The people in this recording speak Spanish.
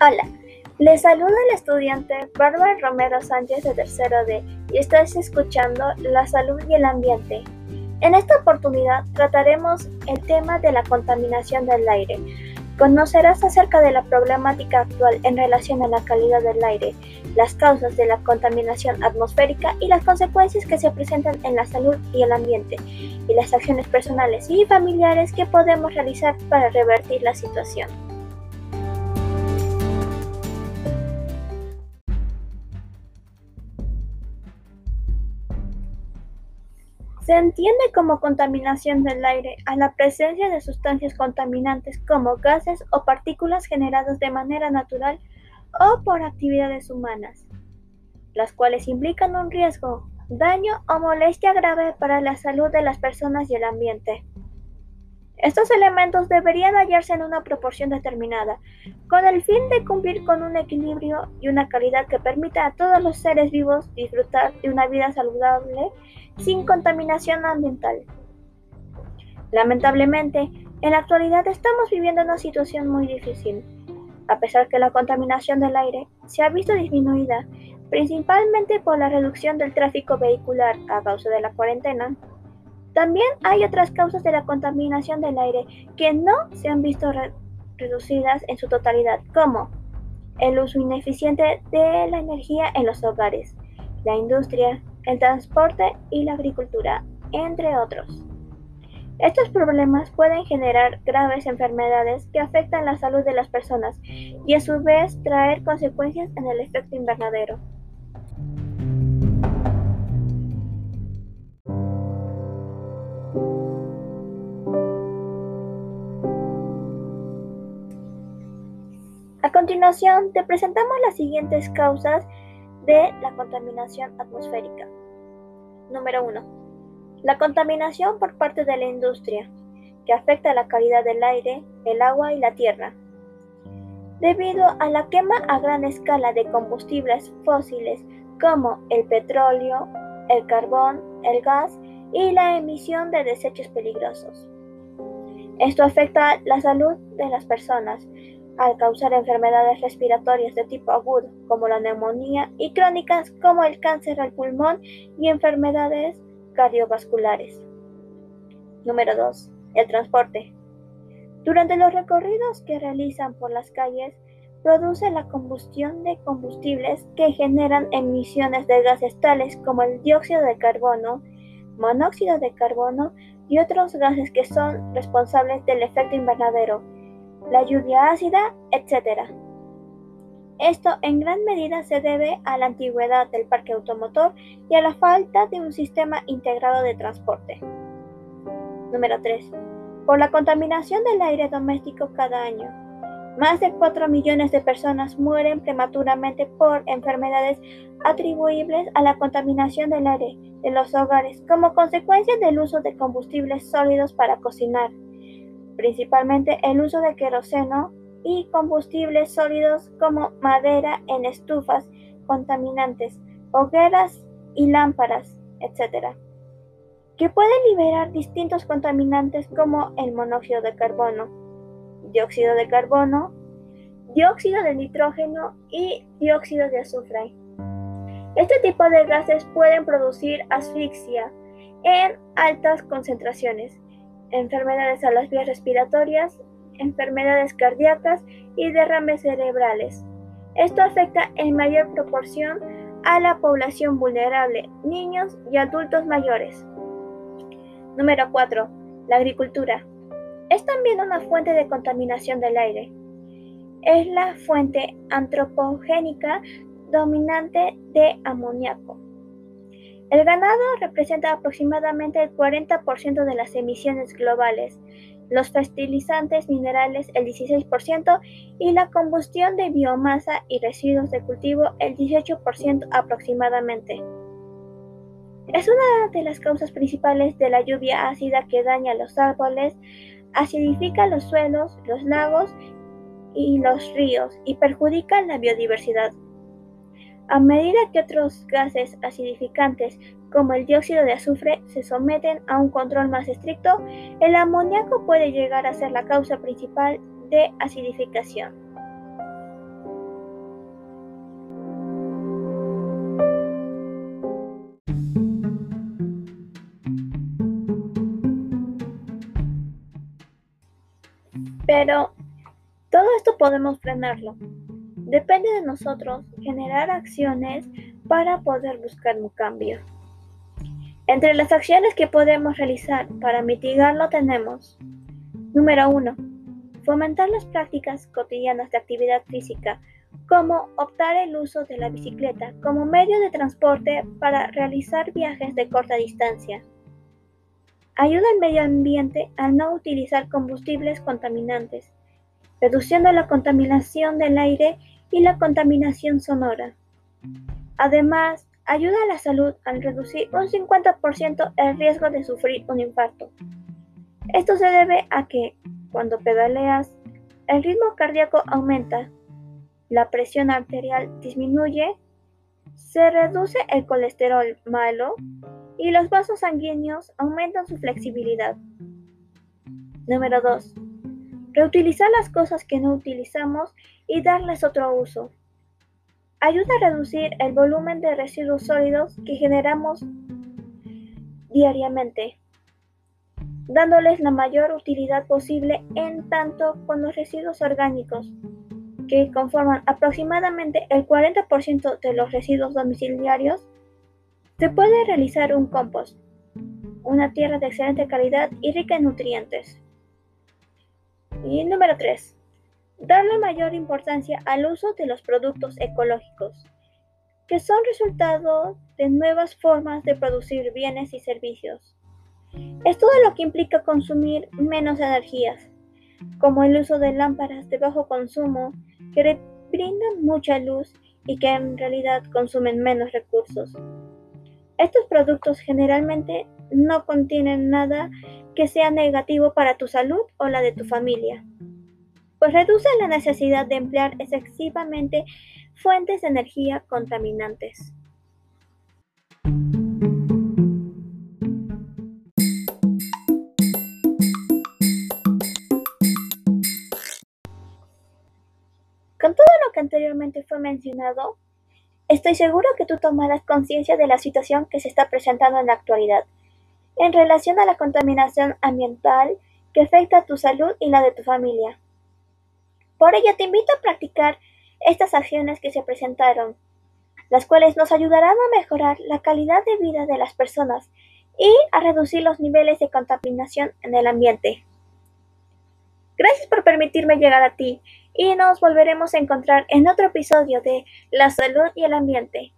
Hola, les saluda el estudiante Bárbara Romero Sánchez de tercero D y estás escuchando La salud y el ambiente. En esta oportunidad trataremos el tema de la contaminación del aire. Conocerás acerca de la problemática actual en relación a la calidad del aire, las causas de la contaminación atmosférica y las consecuencias que se presentan en la salud y el ambiente, y las acciones personales y familiares que podemos realizar para revertir la situación. Se entiende como contaminación del aire a la presencia de sustancias contaminantes como gases o partículas generadas de manera natural o por actividades humanas, las cuales implican un riesgo, daño o molestia grave para la salud de las personas y el ambiente. Estos elementos deberían hallarse en una proporción determinada, con el fin de cumplir con un equilibrio y una calidad que permita a todos los seres vivos disfrutar de una vida saludable sin contaminación ambiental. Lamentablemente, en la actualidad estamos viviendo una situación muy difícil. A pesar que la contaminación del aire se ha visto disminuida, principalmente por la reducción del tráfico vehicular a causa de la cuarentena, también hay otras causas de la contaminación del aire que no se han visto reducidas en su totalidad, como el uso ineficiente de la energía en los hogares, la industria, el transporte y la agricultura, entre otros. Estos problemas pueden generar graves enfermedades que afectan la salud de las personas y a su vez traer consecuencias en el efecto invernadero. A continuación, te presentamos las siguientes causas de la contaminación atmosférica. Número 1. La contaminación por parte de la industria, que afecta la calidad del aire, el agua y la tierra. Debido a la quema a gran escala de combustibles fósiles como el petróleo, el carbón, el gas y la emisión de desechos peligrosos. Esto afecta la salud de las personas, al causar enfermedades respiratorias de tipo agudo, como la neumonía, y crónicas como el cáncer al pulmón y enfermedades cardiovasculares. Número 2. El transporte. Durante los recorridos que realizan por las calles, produce la combustión de combustibles que generan emisiones de gases tales como el dióxido de carbono, monóxido de carbono y otros gases que son responsables del efecto invernadero la lluvia ácida, etc. Esto en gran medida se debe a la antigüedad del parque automotor y a la falta de un sistema integrado de transporte. Número 3. Por la contaminación del aire doméstico cada año. Más de 4 millones de personas mueren prematuramente por enfermedades atribuibles a la contaminación del aire de los hogares como consecuencia del uso de combustibles sólidos para cocinar, principalmente el uso de queroseno y combustibles sólidos como madera en estufas contaminantes, hogueras y lámparas, etc., que pueden liberar distintos contaminantes como el monóxido de carbono, dióxido de carbono, dióxido de nitrógeno y dióxido de azufre. Este tipo de gases pueden producir asfixia en altas concentraciones enfermedades a las vías respiratorias, enfermedades cardíacas y derrames cerebrales. Esto afecta en mayor proporción a la población vulnerable, niños y adultos mayores. Número 4. La agricultura. Es también una fuente de contaminación del aire. Es la fuente antropogénica dominante de amoníaco. El ganado representa aproximadamente el 40% de las emisiones globales, los fertilizantes minerales el 16% y la combustión de biomasa y residuos de cultivo el 18% aproximadamente. Es una de las causas principales de la lluvia ácida que daña los árboles, acidifica los suelos, los lagos y los ríos y perjudica la biodiversidad. A medida que otros gases acidificantes, como el dióxido de azufre, se someten a un control más estricto, el amoníaco puede llegar a ser la causa principal de acidificación. Pero todo esto podemos frenarlo. Depende de nosotros generar acciones para poder buscar un cambio. Entre las acciones que podemos realizar para mitigarlo tenemos, número 1, fomentar las prácticas cotidianas de actividad física, como optar el uso de la bicicleta como medio de transporte para realizar viajes de corta distancia. Ayuda al medio ambiente al no utilizar combustibles contaminantes, reduciendo la contaminación del aire y la contaminación sonora. Además, ayuda a la salud al reducir un 50% el riesgo de sufrir un infarto. Esto se debe a que, cuando pedaleas, el ritmo cardíaco aumenta, la presión arterial disminuye, se reduce el colesterol malo y los vasos sanguíneos aumentan su flexibilidad. Número 2. Reutilizar las cosas que no utilizamos y darles otro uso. Ayuda a reducir el volumen de residuos sólidos que generamos diariamente, dándoles la mayor utilidad posible en tanto con los residuos orgánicos, que conforman aproximadamente el 40% de los residuos domiciliarios, se puede realizar un compost, una tierra de excelente calidad y rica en nutrientes. Y número 3. Darle mayor importancia al uso de los productos ecológicos, que son resultado de nuevas formas de producir bienes y servicios. Es todo lo que implica consumir menos energías, como el uso de lámparas de bajo consumo que brindan mucha luz y que en realidad consumen menos recursos. Estos productos generalmente no contienen nada que sea negativo para tu salud o la de tu familia pues reduce la necesidad de emplear excesivamente fuentes de energía contaminantes. Con todo lo que anteriormente fue mencionado, estoy seguro que tú tomarás conciencia de la situación que se está presentando en la actualidad en relación a la contaminación ambiental que afecta a tu salud y la de tu familia. Por ello te invito a practicar estas acciones que se presentaron, las cuales nos ayudarán a mejorar la calidad de vida de las personas y a reducir los niveles de contaminación en el ambiente. Gracias por permitirme llegar a ti y nos volveremos a encontrar en otro episodio de La salud y el ambiente.